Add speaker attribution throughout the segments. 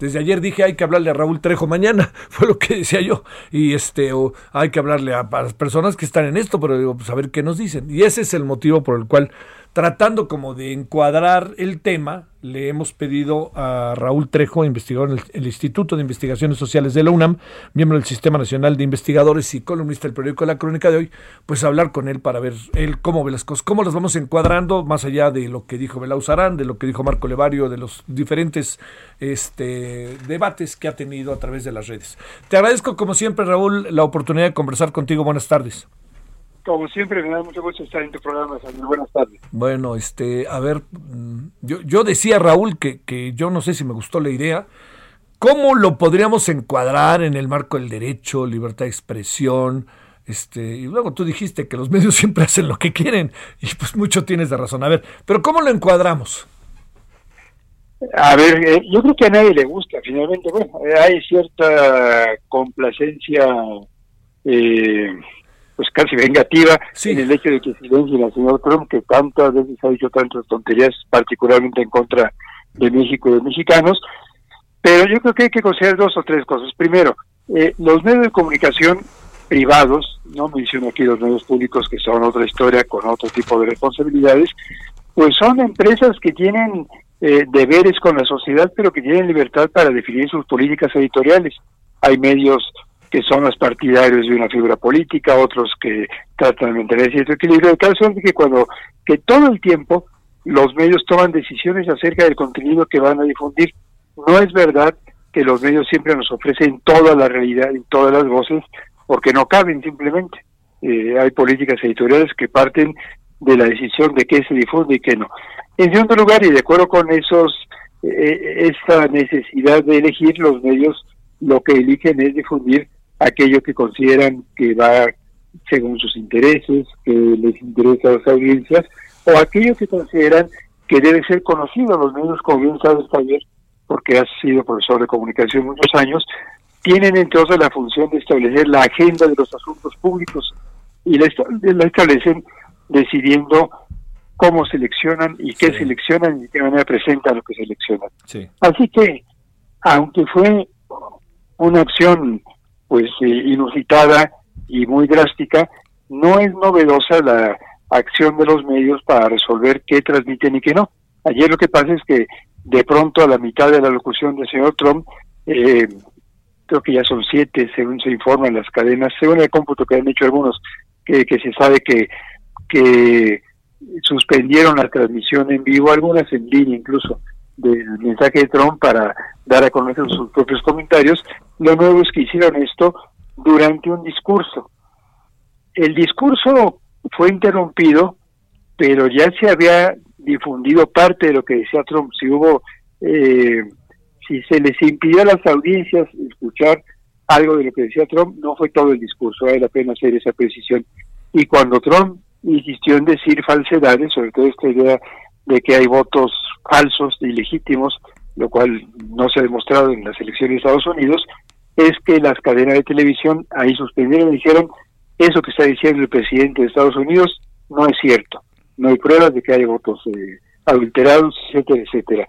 Speaker 1: Desde ayer dije hay que hablarle a Raúl Trejo mañana, fue lo que decía yo. Y este, o hay que hablarle a, las personas que están en esto, pero digo, pues a ver qué nos dicen. Y ese es el motivo por el cual tratando como de encuadrar el tema, le hemos pedido a Raúl Trejo, investigador en el, Instituto de Investigaciones Sociales de la UNAM, miembro del Sistema Nacional de Investigadores y columnista del periódico La Crónica de hoy, pues hablar con él para ver él cómo ve las cosas, cómo las vamos encuadrando, más allá de lo que dijo Belau Sarán, de lo que dijo Marco Levario, de los diferentes este, debates que ha tenido a través de las redes. Te agradezco como siempre, Raúl, la oportunidad de conversar contigo. Buenas tardes.
Speaker 2: Como siempre, me da mucho gusto estar en tu programa, Buenas tardes.
Speaker 1: Bueno, este, a ver, mm, yo, yo decía, Raúl, que, que yo no sé si me gustó la idea. ¿Cómo lo podríamos encuadrar en el marco del derecho, libertad de expresión? Este, y luego tú dijiste que los medios siempre hacen lo que quieren, y pues mucho tienes de razón. A ver, pero ¿cómo lo encuadramos?
Speaker 2: A ver, eh, yo creo que a nadie le gusta, finalmente, bueno, hay cierta complacencia eh, pues casi vengativa en el hecho de que silencie al señor Trump, que tantas veces ha dicho tantas tonterías, particularmente en contra de México y de mexicanos. Pero yo creo que hay que considerar dos o tres cosas. Primero, eh, los medios de comunicación privados, no menciono aquí los medios públicos que son otra historia con otro tipo de responsabilidades, pues son empresas que tienen eh, deberes con la sociedad, pero que tienen libertad para definir sus políticas editoriales. Hay medios que son los partidarios de una figura política, otros que tratan de mantener cierto equilibrio. El caso es que cuando que todo el tiempo los medios toman decisiones acerca del contenido que van a difundir, no es verdad que los medios siempre nos ofrecen toda la realidad y todas las voces, porque no caben simplemente. Eh, hay políticas editoriales que parten de la decisión de qué se difunde y qué no. En segundo lugar, y de acuerdo con esos eh, esa necesidad de elegir los medios, lo que eligen es difundir aquello que consideran que va según sus intereses, que les interesa a las audiencias, o aquello que consideran que debe ser conocido. Los medios, como bien sabes, Javier, porque has sido profesor de comunicación muchos años, tienen entonces la función de establecer la agenda de los asuntos públicos y la, establecen decidiendo cómo seleccionan y qué seleccionan y de qué manera presentan lo que seleccionan. Así que, aunque fue una acción pues eh, inusitada y muy drástica, no es novedosa la acción de los medios para resolver qué transmiten y qué no. Ayer lo que pasa es que de pronto a la mitad de la locución del señor Trump, eh, creo que ya son siete, según se informa en las cadenas, según el cómputo que han hecho algunos, que, que se sabe que, que suspendieron la transmisión en vivo, algunas en línea incluso, del mensaje de Trump para dar a conocer sus propios comentarios. Lo nuevo es que hicieron esto durante un discurso. El discurso fue interrumpido, pero ya se había difundido parte de lo que decía Trump. Si hubo, eh, si se les impidió a las audiencias escuchar algo de lo que decía Trump, no fue todo el discurso, vale la pena hacer esa precisión. Y cuando Trump insistió en decir falsedades, sobre todo esta idea de que hay votos falsos ilegítimos, lo cual no se ha demostrado en las elecciones de Estados Unidos, es que las cadenas de televisión ahí suspendieron y dijeron, eso que está diciendo el presidente de Estados Unidos no es cierto, no hay pruebas de que haya votos eh, adulterados, etcétera, etcétera.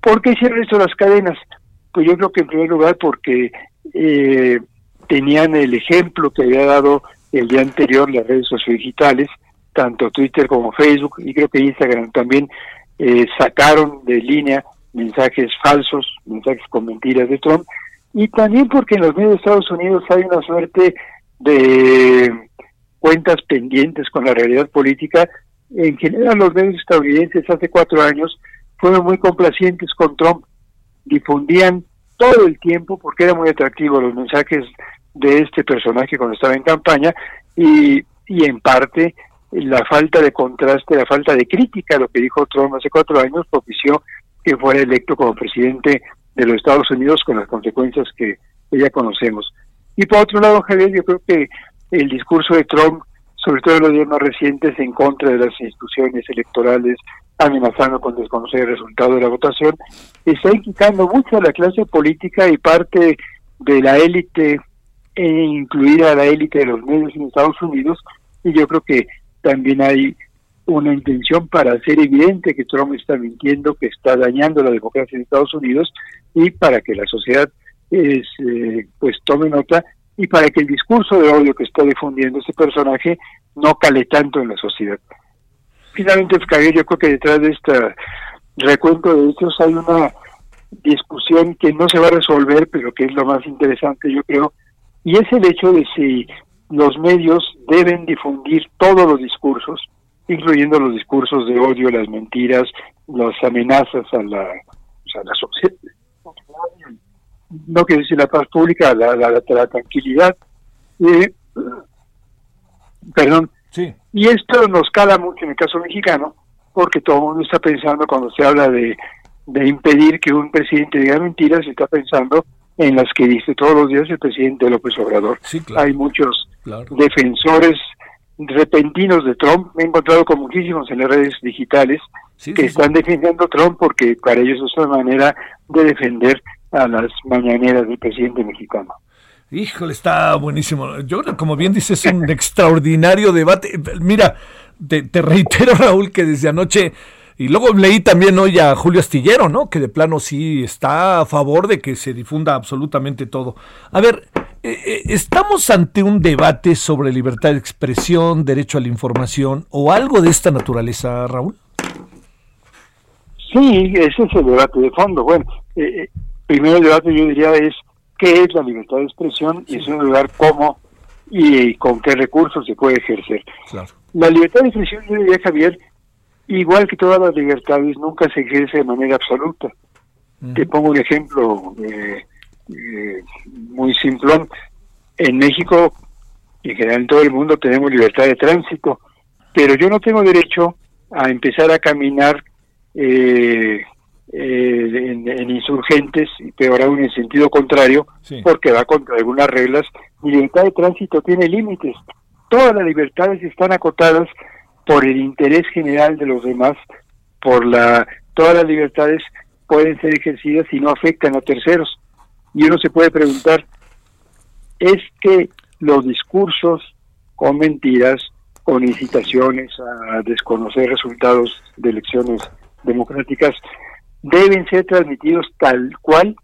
Speaker 2: ¿Por qué hicieron esto las cadenas? Pues yo creo que en primer lugar porque eh, tenían el ejemplo que había dado el día anterior las redes sociodigitales, tanto Twitter como Facebook y creo que Instagram también eh, sacaron de línea mensajes falsos, mensajes con mentiras de Trump, y también porque en los medios de Estados Unidos hay una suerte de cuentas pendientes con la realidad política. En general los medios estadounidenses hace cuatro años fueron muy complacientes con Trump, difundían todo el tiempo, porque era muy atractivo los mensajes de este personaje cuando estaba en campaña, y, y en parte la falta de contraste, la falta de crítica a lo que dijo Trump hace cuatro años propició que fuera electo como presidente de los Estados Unidos con las consecuencias que, ya conocemos. Y por otro lado, Javier, yo creo que el discurso de Trump, sobre todo en los días más recientes, en contra de las instituciones electorales, amenazando con desconocer el resultado de la votación, está inquietando mucho a la clase política y parte de la élite, e incluida la élite de los medios en Estados Unidos, y yo creo que también hay una intención para hacer evidente que Trump está mintiendo, que está dañando la democracia en Estados Unidos y para que la sociedad es, eh, pues tome nota y para que el discurso de odio que está difundiendo ese personaje no cale tanto en la sociedad. Finalmente, Javier, yo creo que detrás de este recuento de hechos hay una discusión que no se va a resolver, pero que es lo más interesante, yo creo, y es el hecho de si los medios deben difundir todos los discursos, incluyendo los discursos de odio, las mentiras, las amenazas a la, a la sociedad, no quiero decir la paz pública, la, la, la tranquilidad. Eh, perdón. Sí. Y esto nos cala mucho en el caso mexicano, porque todo el mundo está pensando, cuando se habla de, de impedir que un presidente diga mentiras, se está pensando en las que dice todos los días el presidente López Obrador. Hay muchos defensores repentinos de Trump, me he encontrado con muchísimos en las redes digitales que están defendiendo a Trump porque para ellos es una manera de defender a las mañaneras del presidente mexicano.
Speaker 1: Híjole, está buenísimo. Yo, como bien dices, es un extraordinario debate. Mira, te, te reitero, Raúl, que desde anoche y luego leí también hoy a Julio Astillero, ¿no? Que de plano sí está a favor de que se difunda absolutamente todo. A ver, eh, eh, ¿estamos ante un debate sobre libertad de expresión, derecho a la información o algo de esta naturaleza, Raúl?
Speaker 2: Sí, ese es el debate de fondo. Bueno, eh, primero el debate yo diría es qué es la libertad de expresión y es un lugar cómo y con qué recursos se puede ejercer. Claro. La libertad de expresión, yo diría, Javier, igual que todas las libertades, nunca se ejerce de manera absoluta. Te pongo un ejemplo eh, eh, muy simplón. En México y en general en todo el mundo tenemos libertad de tránsito, pero yo no tengo derecho a empezar a caminar eh, en, insurgentes, pero aún en sentido contrario, porque va contra algunas reglas. Mi libertad de tránsito tiene límites. Todas las libertades están acotadas por el interés general de los demás, por la todas las libertades pueden ser ejercidas y no afectan a terceros. Y uno se puede preguntar, ¿es que los discursos con mentiras, con incitaciones a desconocer resultados de elecciones democráticas, deben ser transmitidos tal cual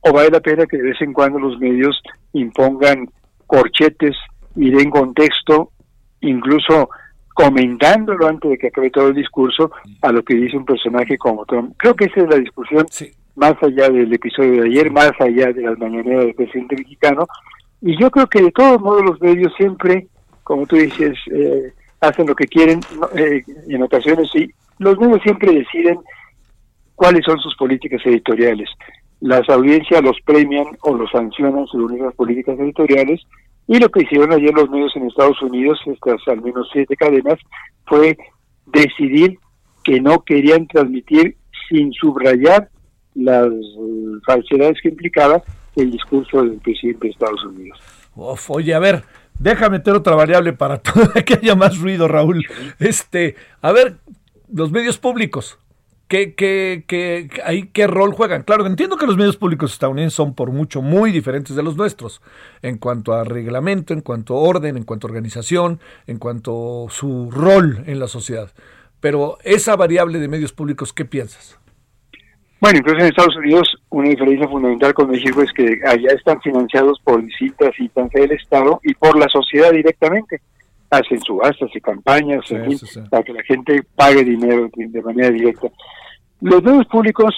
Speaker 2: o vale la pena que de vez en cuando los medios impongan corchetes y den contexto, incluso comentándolo antes de que acabe todo el discurso a lo que dice un personaje como Trump. Creo que esa es la discusión más allá del episodio de ayer, más allá de las mañaneras del presidente mexicano. Y yo creo que de todos modos los medios siempre, como tú dices, eh, hacen lo que quieren, eh, en ocasiones sí, los medios siempre deciden cuáles son sus políticas editoriales. Las audiencias los premian o los sancionan según esas políticas editoriales y lo que hicieron ayer los medios en Estados Unidos, estas al menos siete cadenas, fue decidir que no querían transmitir sin subrayar las falsedades que implicaba el discurso del presidente de Estados Unidos.
Speaker 1: oye, a ver, deja meter otra variable para que haya más ruido, Raúl. Este, a ver, los medios públicos, ¿Qué, qué, qué, ahí, ¿Qué rol juegan? Claro, entiendo que los medios públicos estadounidenses son por mucho muy diferentes de los nuestros, en cuanto a reglamento, en cuanto a orden, en cuanto a organización, en cuanto a su rol en la sociedad. Pero esa variable de medios públicos, ¿qué piensas?
Speaker 2: Bueno, entonces en Estados Unidos una diferencia fundamental con México es que allá están financiados por distintas instancias del Estado y por la sociedad directamente hacen subastas y campañas para que la gente pague dinero de manera directa. Los medios públicos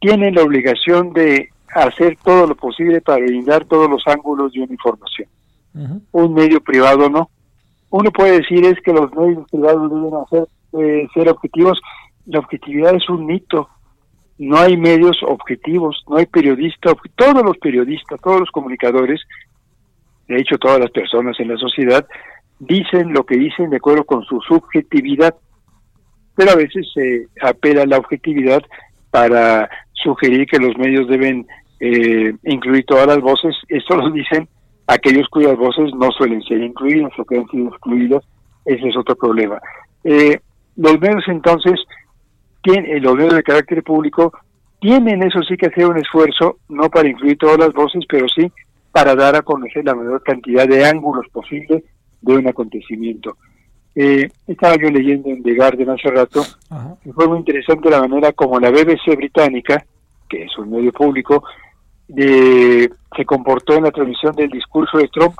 Speaker 2: tienen la obligación de hacer todo lo posible para brindar todos los ángulos de una información. Un medio privado no. Uno puede decir es que los medios privados deben hacer eh, ser objetivos. La objetividad es un mito. No hay medios objetivos, no hay periodistas. Todos los periodistas, todos los comunicadores de hecho todas las personas en la sociedad, dicen lo que dicen de acuerdo con su subjetividad, pero a veces se apela a la objetividad para sugerir que los medios deben eh, incluir todas las voces. Esto lo dicen aquellos cuyas voces no suelen ser incluidas o que han sido excluidas. Ese es otro problema. Eh, los medios entonces, tienen, los medios de carácter público, tienen eso sí que hacer un esfuerzo, no para incluir todas las voces, pero sí para dar a conocer la mayor cantidad de ángulos posible de un acontecimiento. Eh, estaba yo leyendo en The Guardian hace rato, y fue muy interesante la manera como la BBC británica, que es un medio público, de, se comportó en la transmisión del discurso de Trump.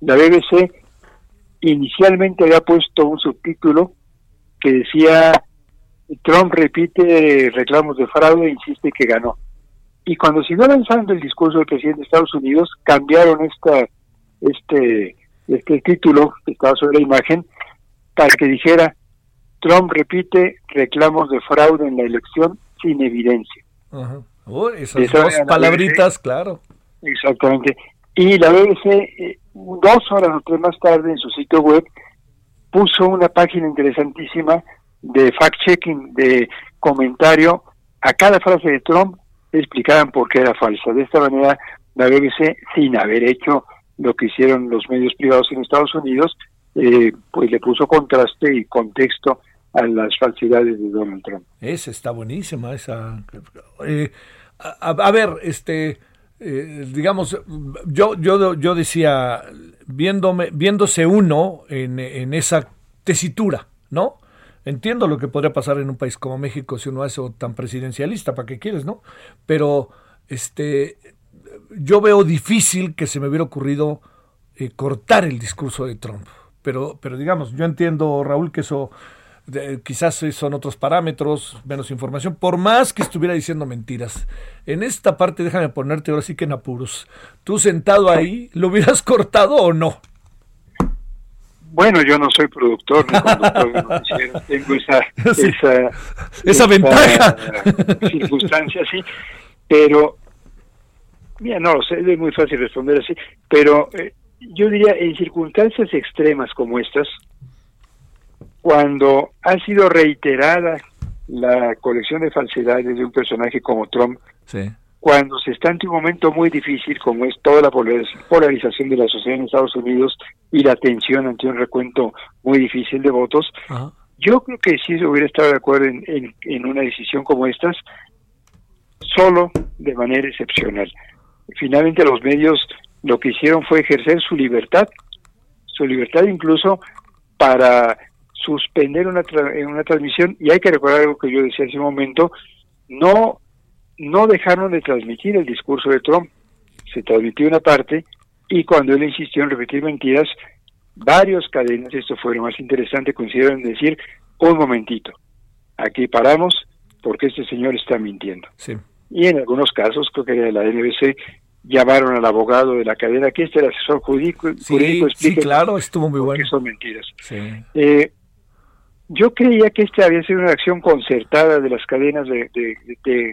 Speaker 2: La BBC inicialmente había puesto un subtítulo que decía Trump repite reclamos de fraude e insiste que ganó. Y cuando siguió lanzando el discurso del presidente de Estados Unidos, cambiaron esta, este, este título que estaba sobre la imagen para que dijera Trump repite reclamos de fraude en la elección sin evidencia.
Speaker 1: Oh, esas dos palabritas, claro.
Speaker 2: Exactamente. Y la BBC, eh, dos horas o tres más tarde, en su sitio web, puso una página interesantísima de fact-checking, de comentario a cada frase de Trump, explicaban por qué era falsa. De esta manera, la BBC, sin haber hecho lo que hicieron los medios privados en Estados Unidos, eh, pues le puso contraste y contexto a las falsidades de Donald Trump.
Speaker 1: Esa está buenísima, esa. Eh, a, ver, este, eh, digamos, yo, yo, yo decía, viéndome, viéndose uno en, en esa tesitura, ¿no? Entiendo lo que podría pasar en un país como México si uno hace tan presidencialista, ¿para qué quieres, no? Pero este yo veo difícil que se me hubiera ocurrido eh, cortar el discurso de Trump. Pero, pero digamos, yo entiendo, Raúl, que eso quizás son otros parámetros, menos información, por más que estuviera diciendo mentiras. En esta parte, déjame ponerte ahora sí que en apuros. ¿Tú sentado ahí, lo hubieras cortado o no?
Speaker 2: Bueno, yo no soy productor ni conductor de noticieros, tengo esa, esa,
Speaker 1: esa, ventaja.
Speaker 2: circunstancia, sí, pero, mira, no lo sé, es muy fácil responder así, pero eh, yo diría, en circunstancias extremas como estas, cuando ha sido reiterada la colección de falsedades de un personaje como Trump, sí cuando se está ante un momento muy difícil como es toda la polarización de la sociedad en Estados Unidos y la tensión ante un recuento muy difícil de votos, yo creo que sí hubiera estado de acuerdo en, en, una decisión como estas, solo de manera excepcional. Finalmente los medios lo que hicieron fue ejercer su libertad, su libertad incluso para suspender una, una transmisión, y hay que recordar algo que yo decía hace un momento, no no dejaron de transmitir el discurso de Trump. Se transmitió una parte y cuando él insistió en repetir mentiras, varios cadenas, esto fue lo más interesante, coincidieron en decir, un momentito, aquí paramos porque este señor está mintiendo. Y en algunos casos, creo que de la NBC, llamaron al abogado de la cadena, que este era asesor jurídico,
Speaker 1: sí, sí, claro, estuvo muy bueno.
Speaker 2: son mentiras. Eh, yo creía que esta había sido una acción concertada de las cadenas de,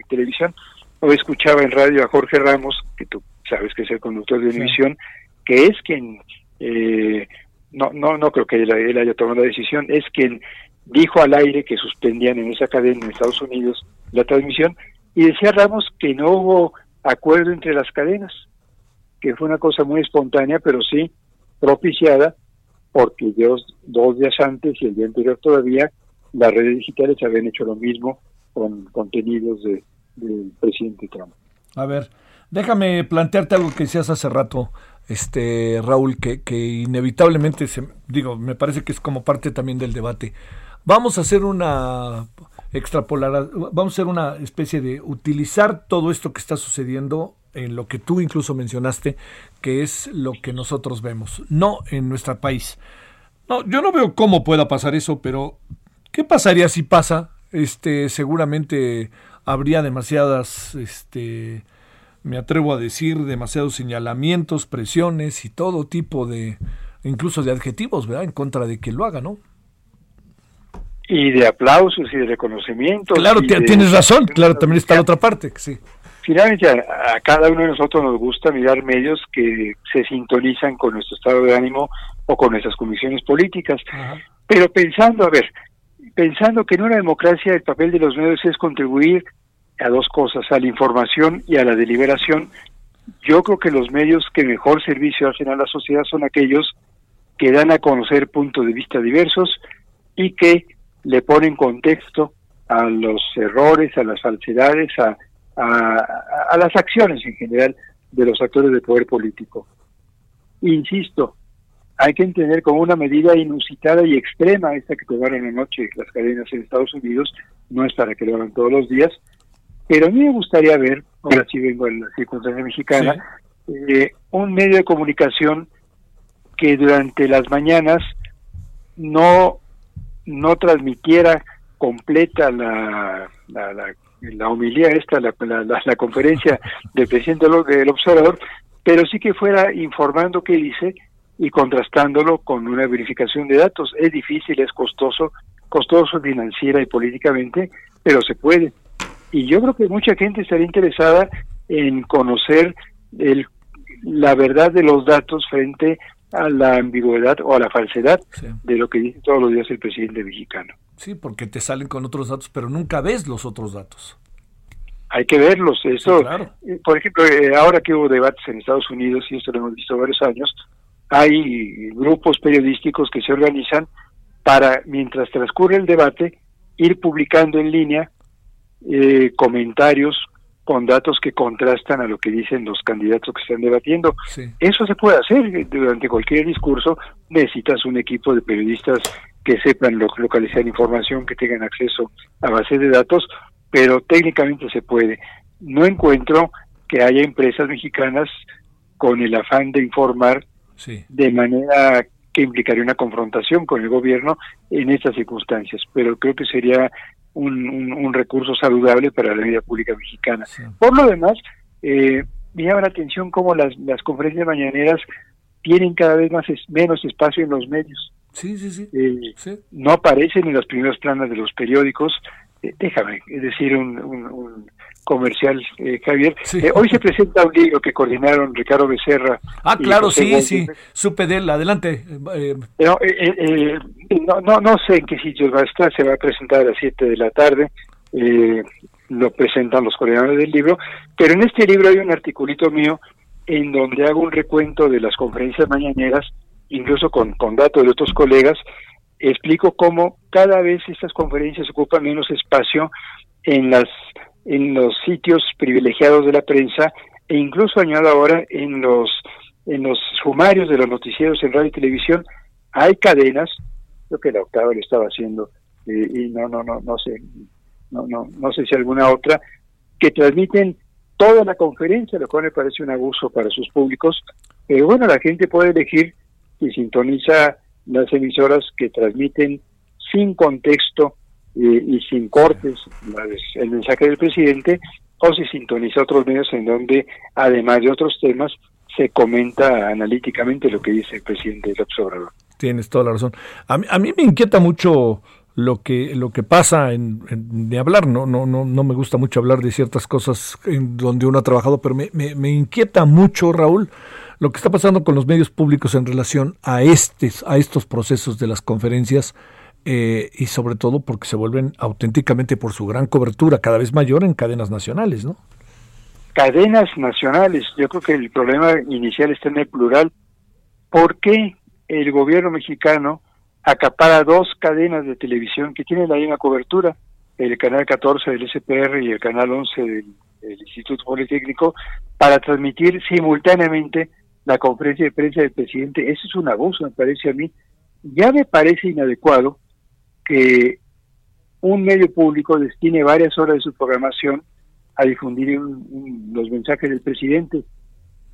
Speaker 2: televisión. Hoy escuchaba en radio a Jorge Ramos, que tú sabes que es el conductor de Univisión, que es quien, eh, no, no, no creo que él, haya tomado la decisión, es quien dijo al aire que suspendían en esa cadena en Estados Unidos la transmisión, y decía Ramos que no hubo acuerdo entre las cadenas, que fue una cosa muy espontánea, pero sí propiciada porque dos, días antes y el día anterior todavía las redes digitales habían hecho lo mismo con contenidos de, del presidente Trump.
Speaker 1: A ver, déjame plantearte algo que decías hace rato, este Raúl, que, que inevitablemente, se, digo, me parece que es como parte también del debate. Vamos a hacer una extrapolar, vamos a hacer una especie de utilizar todo esto que está sucediendo en lo que tú incluso mencionaste, que es lo que nosotros vemos, no en nuestro país. No, yo no veo cómo pueda pasar eso, pero ¿qué pasaría si pasa? Este, seguramente habría demasiadas, este, me atrevo a decir, demasiados señalamientos, presiones y todo tipo de, incluso de adjetivos, ¿verdad? En contra de que lo haga, ¿no?
Speaker 2: Y de aplausos y de reconocimientos.
Speaker 1: Claro, tienes razón, claro, también está la otra parte, sí.
Speaker 2: Finalmente a, cada uno de nosotros nos gusta mirar medios que se sintonizan con nuestro estado de ánimo o con nuestras comisiones políticas. Pero pensando, a ver, pensando que en una democracia el papel de los medios es contribuir a dos cosas, a la información y a la deliberación, yo creo que los medios que mejor servicio hacen a la sociedad son aquellos que dan a conocer puntos de vista diversos y que le ponen contexto a los errores, a las falsedades, a, a, las acciones en general de los actores de poder político. Insisto, hay que entender como una medida inusitada y extrema esta que tomaron anoche las cadenas en Estados Unidos, no es para que lo hagan todos los días, pero a mí me gustaría ver, ahora sí vengo en la circunstancia mexicana, eh, un medio de comunicación que durante las mañanas no, no transmitiera completa la, la, la la homilía esta, la, la, conferencia del presidente del observador, pero sí que fuera informando qué dice y contrastándolo con una verificación de datos. Es difícil, es costoso, costoso financiera y políticamente, pero se puede. Y yo creo que mucha gente estaría interesada en conocer el, la verdad de los datos frente a la ambigüedad o a la falsedad de lo que dice todos los días el presidente mexicano.
Speaker 1: Sí, porque te salen con otros datos, pero nunca ves los otros datos.
Speaker 2: Hay que verlos. Eso, eh, por ejemplo, eh, ahora que hubo debates en Estados Unidos, y esto lo hemos visto varios años, hay grupos periodísticos que se organizan para, mientras transcurre el debate, ir publicando en línea eh, comentarios con datos que contrastan a lo que dicen los candidatos que están debatiendo. Eso se puede hacer durante cualquier discurso. Necesitas un equipo de periodistas que sepan localizar información, que tengan acceso a bases de datos, pero técnicamente se puede. No encuentro que haya empresas mexicanas con el afán de informar de manera que implicaría una confrontación con el gobierno en estas circunstancias, pero creo que sería un, recurso saludable para la vida pública mexicana. Por lo demás, eh, me llama la atención cómo las, las conferencias mañaneras tienen cada vez más menos espacio en los medios.
Speaker 1: Sí, sí,
Speaker 2: eh, sí. No aparecen en las primeras planas de los periódicos. Eh, déjame decir un, comercial, eh, Javier. hoy se presenta un libro que coordinaron Ricardo Becerra.
Speaker 1: Ah, claro, sí, sí, supe de él, adelante.
Speaker 2: No, no, no, sé en qué sitio va a estar, se va a presentar a las 7 de la tarde. lo presentan los coordinadores del libro, pero en este libro hay un articulito mío en donde hago un recuento de las conferencias mañaneras incluso con, con datos de otros colegas, explico cómo cada vez estas conferencias ocupan menos espacio en las en los sitios privilegiados de la prensa e incluso añado ahora en los en los sumarios de los noticieros en radio y televisión hay cadenas creo que la octava lo estaba haciendo eh, y no no no no sé no no no sé si alguna otra que transmiten toda la conferencia lo cual me parece un abuso para sus públicos pero bueno la gente puede elegir y sintoniza las emisoras que transmiten sin contexto eh, y sin cortes el mensaje del presidente o si sintoniza otros medios en donde además de otros temas se comenta analíticamente lo que dice el presidente López Obrador.
Speaker 1: Tienes toda la razón. A mí, me inquieta mucho lo que lo que pasa en, de hablar no no no no me gusta mucho hablar de ciertas cosas en donde uno ha trabajado pero me, me, me inquieta mucho Raúl lo que está pasando con los medios públicos en relación a, estes, a estos procesos de las conferencias eh, y sobre todo porque se vuelven auténticamente por su gran cobertura cada vez mayor en cadenas nacionales, ¿no?
Speaker 2: Cadenas nacionales. Yo creo que el problema inicial está en el plural. ¿Por qué el gobierno mexicano acapara dos cadenas de televisión que tienen la misma cobertura? El canal 14 del SPR y el canal 11 del, Instituto Politécnico para transmitir simultáneamente la conferencia de prensa del presidente. Eso es un abuso, me parece a mí. Ya me parece inadecuado que un medio público destine varias horas de su programación a difundir los mensajes del presidente,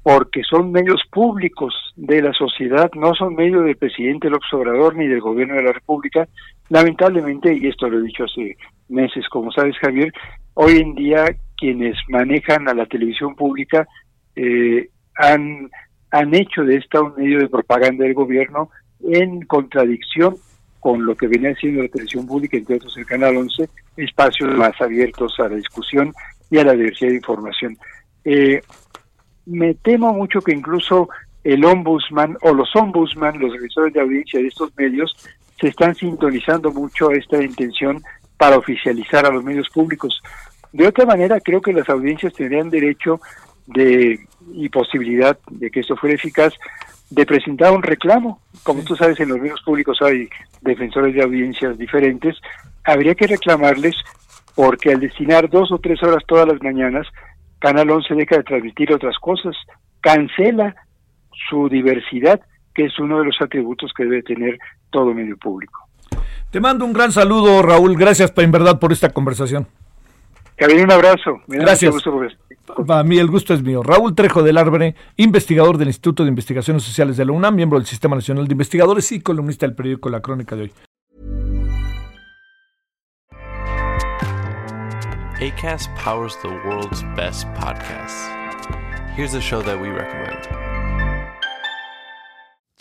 Speaker 2: porque son medios públicos de la sociedad, no son medios del presidente López Obrador ni del gobierno de la República. Lamentablemente, y esto lo he dicho hace meses, como sabes Javier, hoy en día quienes manejan a la televisión pública eh, han han hecho de esta un medio de propaganda del gobierno en contradicción con lo que venía siendo la televisión pública, entre otros el Canal 11, espacios más abiertos a la discusión y a la diversidad de información. Eh, me temo mucho que incluso el ombudsman o los ombudsman, los revisores de audiencia de estos medios, se están sintonizando mucho esta intención para oficializar a los medios públicos. De otra manera, creo que las audiencias tendrían derecho de y posibilidad de que esto fuera eficaz de presentar un reclamo. Como tú sabes, en los medios públicos hay defensores de audiencias diferentes. Habría que reclamarles porque al destinar dos o tres horas todas las mañanas, Canal 11 deja de transmitir otras cosas, cancela su diversidad, que es uno de los atributos que debe tener todo medio público.
Speaker 1: Te mando un gran saludo, Raúl. Gracias, en verdad, por esta conversación.
Speaker 2: Un abrazo.
Speaker 1: Gracias. A mí el gusto es mío. Raúl Trejo del Arbre, investigador del Instituto de Investigaciones Sociales de la UNAM, miembro del Sistema Nacional de Investigadores y columnista del periódico La Crónica de hoy.
Speaker 3: ACAST powers the world's best podcasts. Here's a show that we recommend.